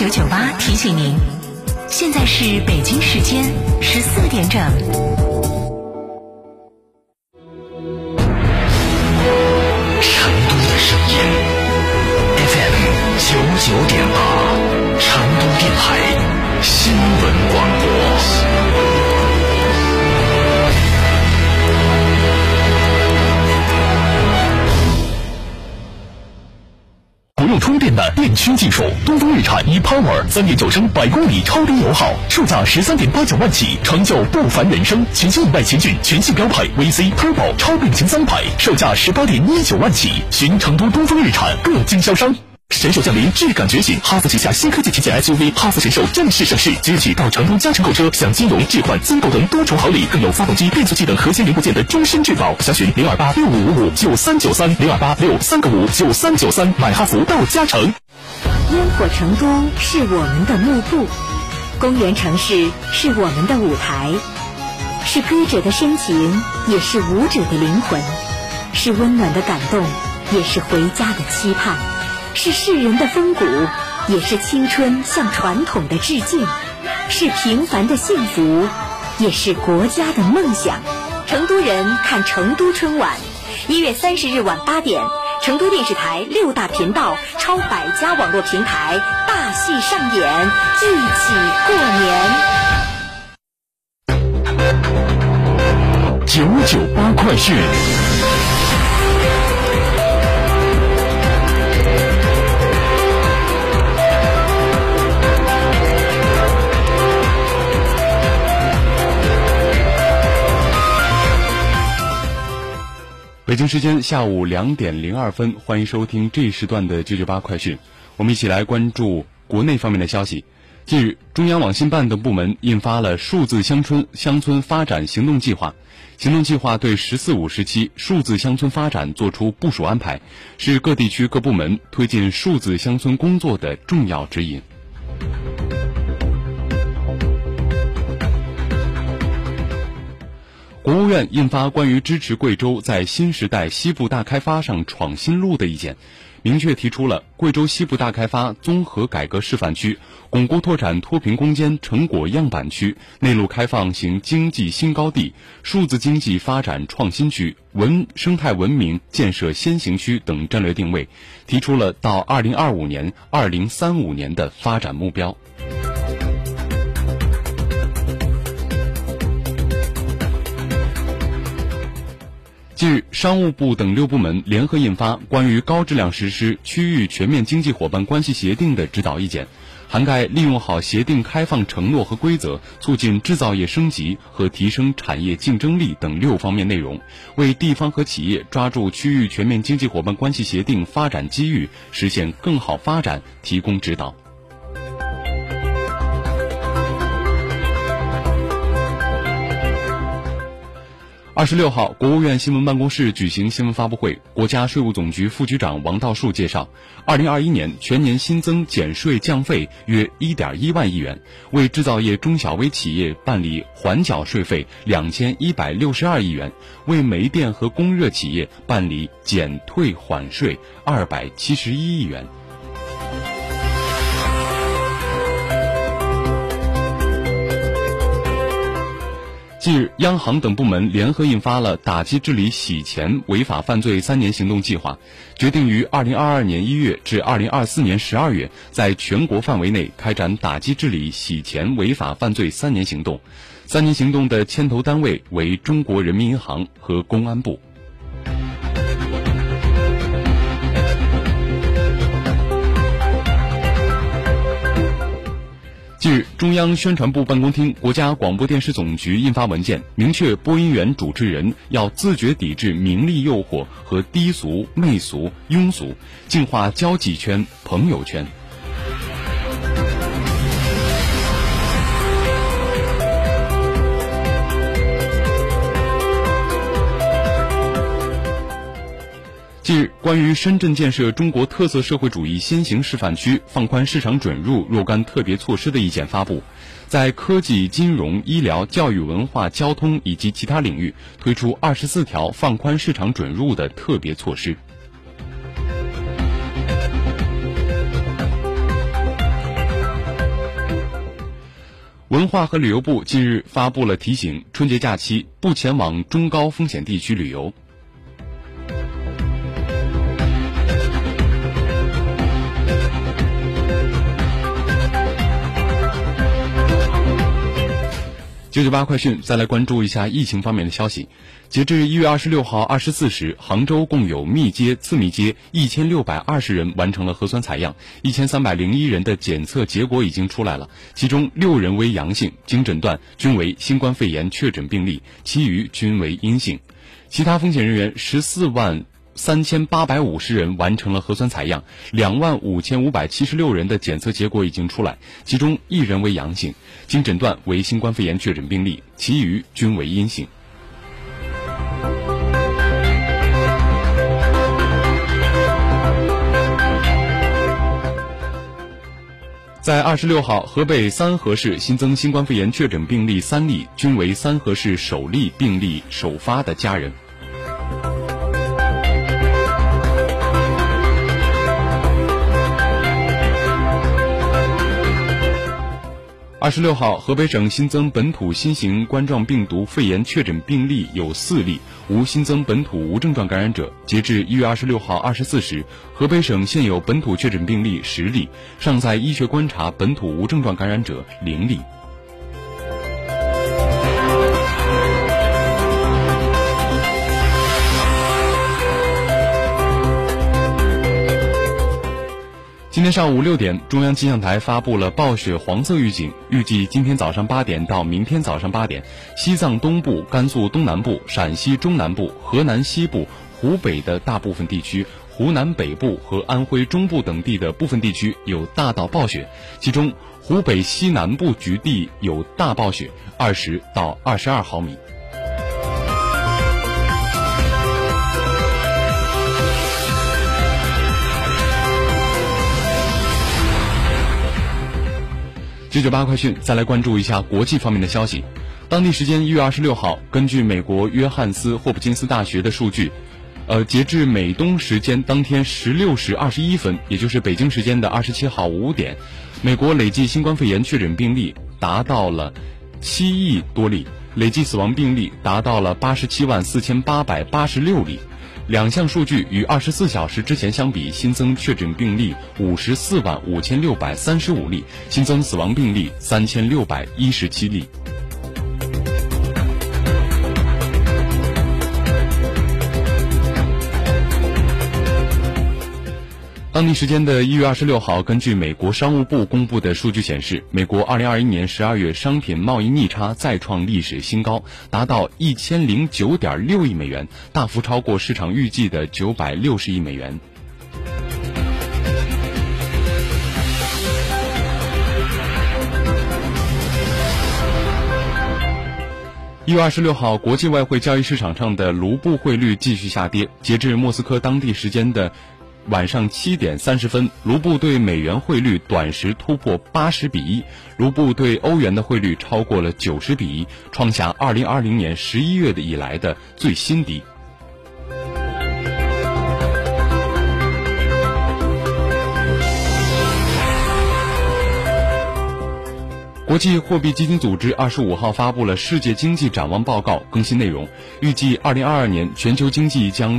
九九八提醒您，现在是北京时间十四点整。电的电驱技术，东风日产 ePower 三点九升百公里超低油耗，售价十三点八九万起，成就不凡人生。全新一代奇骏全系标配 VC Turbo 超变形三排，售价十八点一九万起，寻成都东风日产各经销商。神兽降临，质感觉醒，哈弗旗下新科技旗舰 SUV 哈弗神兽正式上市，即日起到成都嘉诚购车，享金融、置换、增购等多重好礼，更有发动机、变速器等核心零部件的终身质保。详询零二八六五五五九三九三零二八六三个五九三九三，买哈弗到嘉诚。烟火成都是我们的幕布，公园城市是我们的舞台，是歌者的深情，也是舞者的灵魂，是温暖的感动，也是回家的期盼。是世人的风骨，也是青春向传统的致敬；是平凡的幸福，也是国家的梦想。成都人看成都春晚，一月三十日晚八点，成都电视台六大频道、超百家网络平台大戏上演，一起过年。九九八快讯。北京时间下午两点零二分，欢迎收听这一时段的九九八快讯。我们一起来关注国内方面的消息。近日，中央网信办等部门印发了数字乡村乡村发展行动计划。行动计划对“十四五”时期数字乡村发展作出部署安排，是各地区各部门推进数字乡村工作的重要指引。国务院印发关于支持贵州在新时代西部大开发上闯新路的意见，明确提出了贵州西部大开发综合改革示范区、巩固拓展脱贫攻坚成果样板区、内陆开放型经济新高地、数字经济发展创新区、文生态文明建设先行区等战略定位，提出了到二零二五年、二零三五年的发展目标。近日，商务部等六部门联合印发关于高质量实施区域全面经济伙伴关系协定的指导意见，涵盖利用好协定开放承诺和规则，促进制造业升级和提升产业竞争力等六方面内容，为地方和企业抓住区域全面经济伙伴关系协定发展机遇，实现更好发展提供指导。二十六号，国务院新闻办公室举行新闻发布会，国家税务总局副局长王道树介绍，二零二一年全年新增减税降费约一点一万亿元，为制造业中小微企业办理缓缴税费两千一百六十二亿元，为煤电和供热企业办理减退缓税二百七十一亿元。近日，央行等部门联合印发了打击治理洗钱违法犯罪三年行动计划，决定于二零二二年一月至二零二四年十二月，在全国范围内开展打击治理洗钱违法犯罪三年行动。三年行动的牵头单位为中国人民银行和公安部。近日，中央宣传部办公厅、国家广播电视总局印发文件，明确播音员、主持人要自觉抵制名利诱惑和低俗、媚俗、庸俗，净化交际圈、朋友圈。近日，关于深圳建设中国特色社会主义先行示范区放宽市场准入若干特别措施的意见发布，在科技、金融、医疗、教育、文化、交通以及其他领域推出二十四条放宽市场准入的特别措施。文化和旅游部近日发布了提醒，春节假期不前往中高风险地区旅游。九九八快讯，再来关注一下疫情方面的消息。截至一月二十六号二十四时，杭州共有密接、次密接一千六百二十人完成了核酸采样，一千三百零一人的检测结果已经出来了，其中六人为阳性，经诊断均为新冠肺炎确诊病例，其余均为阴性。其他风险人员十四万。三千八百五十人完成了核酸采样，两万五千五百七十六人的检测结果已经出来，其中一人为阳性，经诊断为新冠肺炎确诊病例，其余均为阴性。在二十六号，河北三河市新增新冠肺炎确诊病例三例，均为三河市首例病例首发的家人。二十六号，河北省新增本土新型冠状病毒肺炎确诊病例有四例，无新增本土无症状感染者。截至一月二十六号二十四时，河北省现有本土确诊病例十例，尚在医学观察本土无症状感染者零例。今天上午六点，中央气象台发布了暴雪黄色预警，预计今天早上八点到明天早上八点，西藏东部、甘肃东南部、陕西中南部、河南西部、湖北的大部分地区、湖南北部和安徽中部等地的部分地区有大到暴雪，其中湖北西南部局地有大暴雪，二十到二十二毫米。九九八快讯，再来关注一下国际方面的消息。当地时间一月二十六号，根据美国约翰斯霍普金斯大学的数据，呃，截至美东时间当天十六时二十一分，也就是北京时间的二十七号五点，美国累计新冠肺炎确诊病例达到了七亿多例，累计死亡病例达到了八十七万四千八百八十六例。两项数据与二十四小时之前相比，新增确诊病例五十四万五千六百三十五例，新增死亡病例三千六百一十七例。当地时间的一月二十六号，根据美国商务部公布的数据显示，美国二零二一年十二月商品贸易逆差再创历史新高，达到一千零九点六亿美元，大幅超过市场预计的九百六十亿美元。一月二十六号，国际外汇交易市场上的卢布汇率继续下跌，截至莫斯科当地时间的。晚上七点三十分，卢布对美元汇率短时突破八十比一，卢布对欧元的汇率超过了九十比一，创下二零二零年十一月的以来的最新低。国际货币基金组织二十五号发布了《世界经济展望报告》，更新内容，预计二零二二年全球经济将。